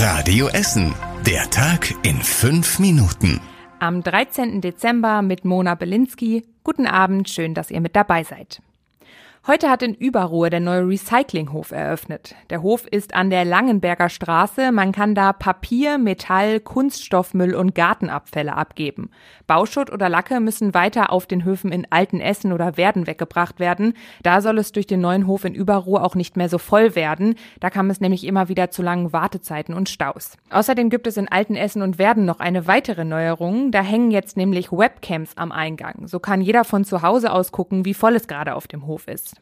Radio Essen. Der Tag in fünf Minuten. Am 13. Dezember mit Mona Belinsky. Guten Abend, schön, dass ihr mit dabei seid. Heute hat in Überruhe der neue Recyclinghof eröffnet. Der Hof ist an der Langenberger Straße. Man kann da Papier, Metall, Kunststoffmüll und Gartenabfälle abgeben. Bauschutt oder Lacke müssen weiter auf den Höfen in Altenessen oder Werden weggebracht werden. Da soll es durch den neuen Hof in Überruhe auch nicht mehr so voll werden. Da kam es nämlich immer wieder zu langen Wartezeiten und Staus. Außerdem gibt es in Altenessen und Werden noch eine weitere Neuerung. Da hängen jetzt nämlich Webcams am Eingang. So kann jeder von zu Hause aus gucken, wie voll es gerade auf dem Hof ist.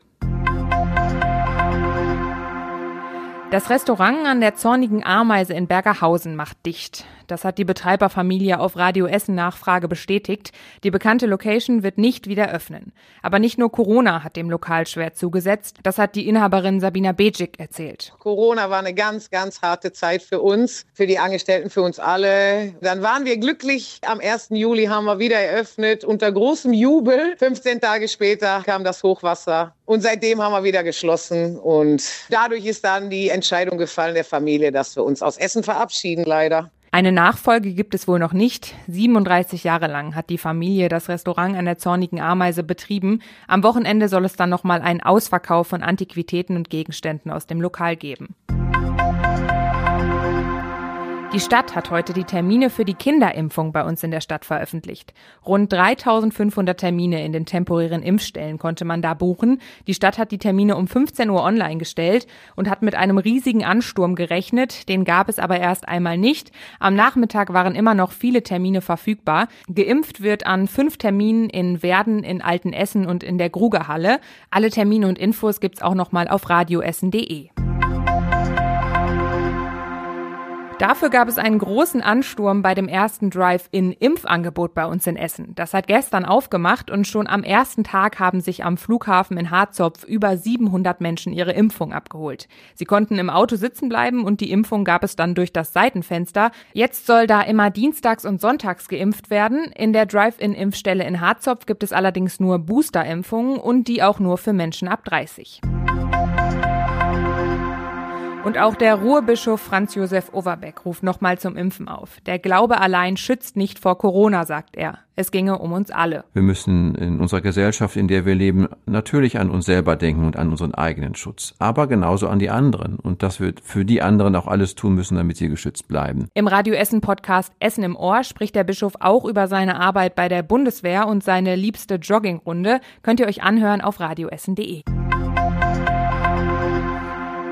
Das Restaurant an der Zornigen Ameise in Bergerhausen macht dicht. Das hat die Betreiberfamilie auf Radio Essen Nachfrage bestätigt. Die bekannte Location wird nicht wieder öffnen. Aber nicht nur Corona hat dem Lokal schwer zugesetzt. Das hat die Inhaberin Sabina Bejic erzählt. Corona war eine ganz, ganz harte Zeit für uns, für die Angestellten, für uns alle. Dann waren wir glücklich. Am 1. Juli haben wir wieder eröffnet. Unter großem Jubel. 15 Tage später kam das Hochwasser. Und seitdem haben wir wieder geschlossen. Und dadurch ist dann die Entscheidung gefallen der Familie, dass wir uns aus Essen verabschieden, leider. Eine Nachfolge gibt es wohl noch nicht. 37 Jahre lang hat die Familie das Restaurant an der Zornigen Ameise betrieben. Am Wochenende soll es dann nochmal einen Ausverkauf von Antiquitäten und Gegenständen aus dem Lokal geben. Die Stadt hat heute die Termine für die Kinderimpfung bei uns in der Stadt veröffentlicht. Rund 3500 Termine in den temporären Impfstellen konnte man da buchen. Die Stadt hat die Termine um 15 Uhr online gestellt und hat mit einem riesigen Ansturm gerechnet. Den gab es aber erst einmal nicht. Am Nachmittag waren immer noch viele Termine verfügbar. Geimpft wird an fünf Terminen in Werden, in Altenessen und in der Grugerhalle. Alle Termine und Infos gibt's auch nochmal auf radioessen.de. Dafür gab es einen großen Ansturm bei dem ersten Drive-In-Impfangebot bei uns in Essen. Das hat gestern aufgemacht und schon am ersten Tag haben sich am Flughafen in Harzopf über 700 Menschen ihre Impfung abgeholt. Sie konnten im Auto sitzen bleiben und die Impfung gab es dann durch das Seitenfenster. Jetzt soll da immer dienstags und sonntags geimpft werden. In der Drive-In-Impfstelle in Harzopf gibt es allerdings nur Booster-Impfungen und die auch nur für Menschen ab 30. Und auch der Ruhrbischof Franz Josef Overbeck ruft nochmal zum Impfen auf. Der Glaube allein schützt nicht vor Corona, sagt er. Es ginge um uns alle. Wir müssen in unserer Gesellschaft, in der wir leben, natürlich an uns selber denken und an unseren eigenen Schutz, aber genauso an die anderen und dass wir für die anderen auch alles tun müssen, damit sie geschützt bleiben. Im Radio Essen Podcast Essen im Ohr spricht der Bischof auch über seine Arbeit bei der Bundeswehr und seine liebste Joggingrunde. Könnt ihr euch anhören auf radioessen.de.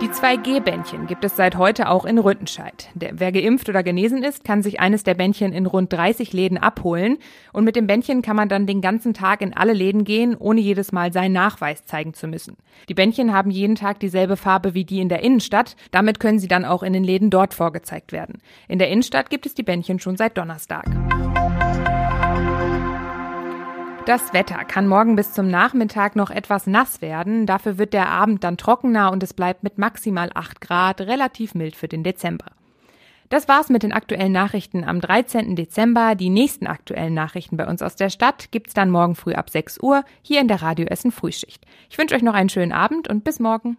Die 2G-Bändchen gibt es seit heute auch in Rüttenscheid. Der, wer geimpft oder genesen ist, kann sich eines der Bändchen in rund 30 Läden abholen. Und mit dem Bändchen kann man dann den ganzen Tag in alle Läden gehen, ohne jedes Mal seinen Nachweis zeigen zu müssen. Die Bändchen haben jeden Tag dieselbe Farbe wie die in der Innenstadt. Damit können sie dann auch in den Läden dort vorgezeigt werden. In der Innenstadt gibt es die Bändchen schon seit Donnerstag. Das Wetter kann morgen bis zum Nachmittag noch etwas nass werden. Dafür wird der Abend dann trockener und es bleibt mit maximal 8 Grad relativ mild für den Dezember. Das war's mit den aktuellen Nachrichten am 13. Dezember. Die nächsten aktuellen Nachrichten bei uns aus der Stadt gibt's dann morgen früh ab 6 Uhr hier in der Radio Essen Frühschicht. Ich wünsche euch noch einen schönen Abend und bis morgen.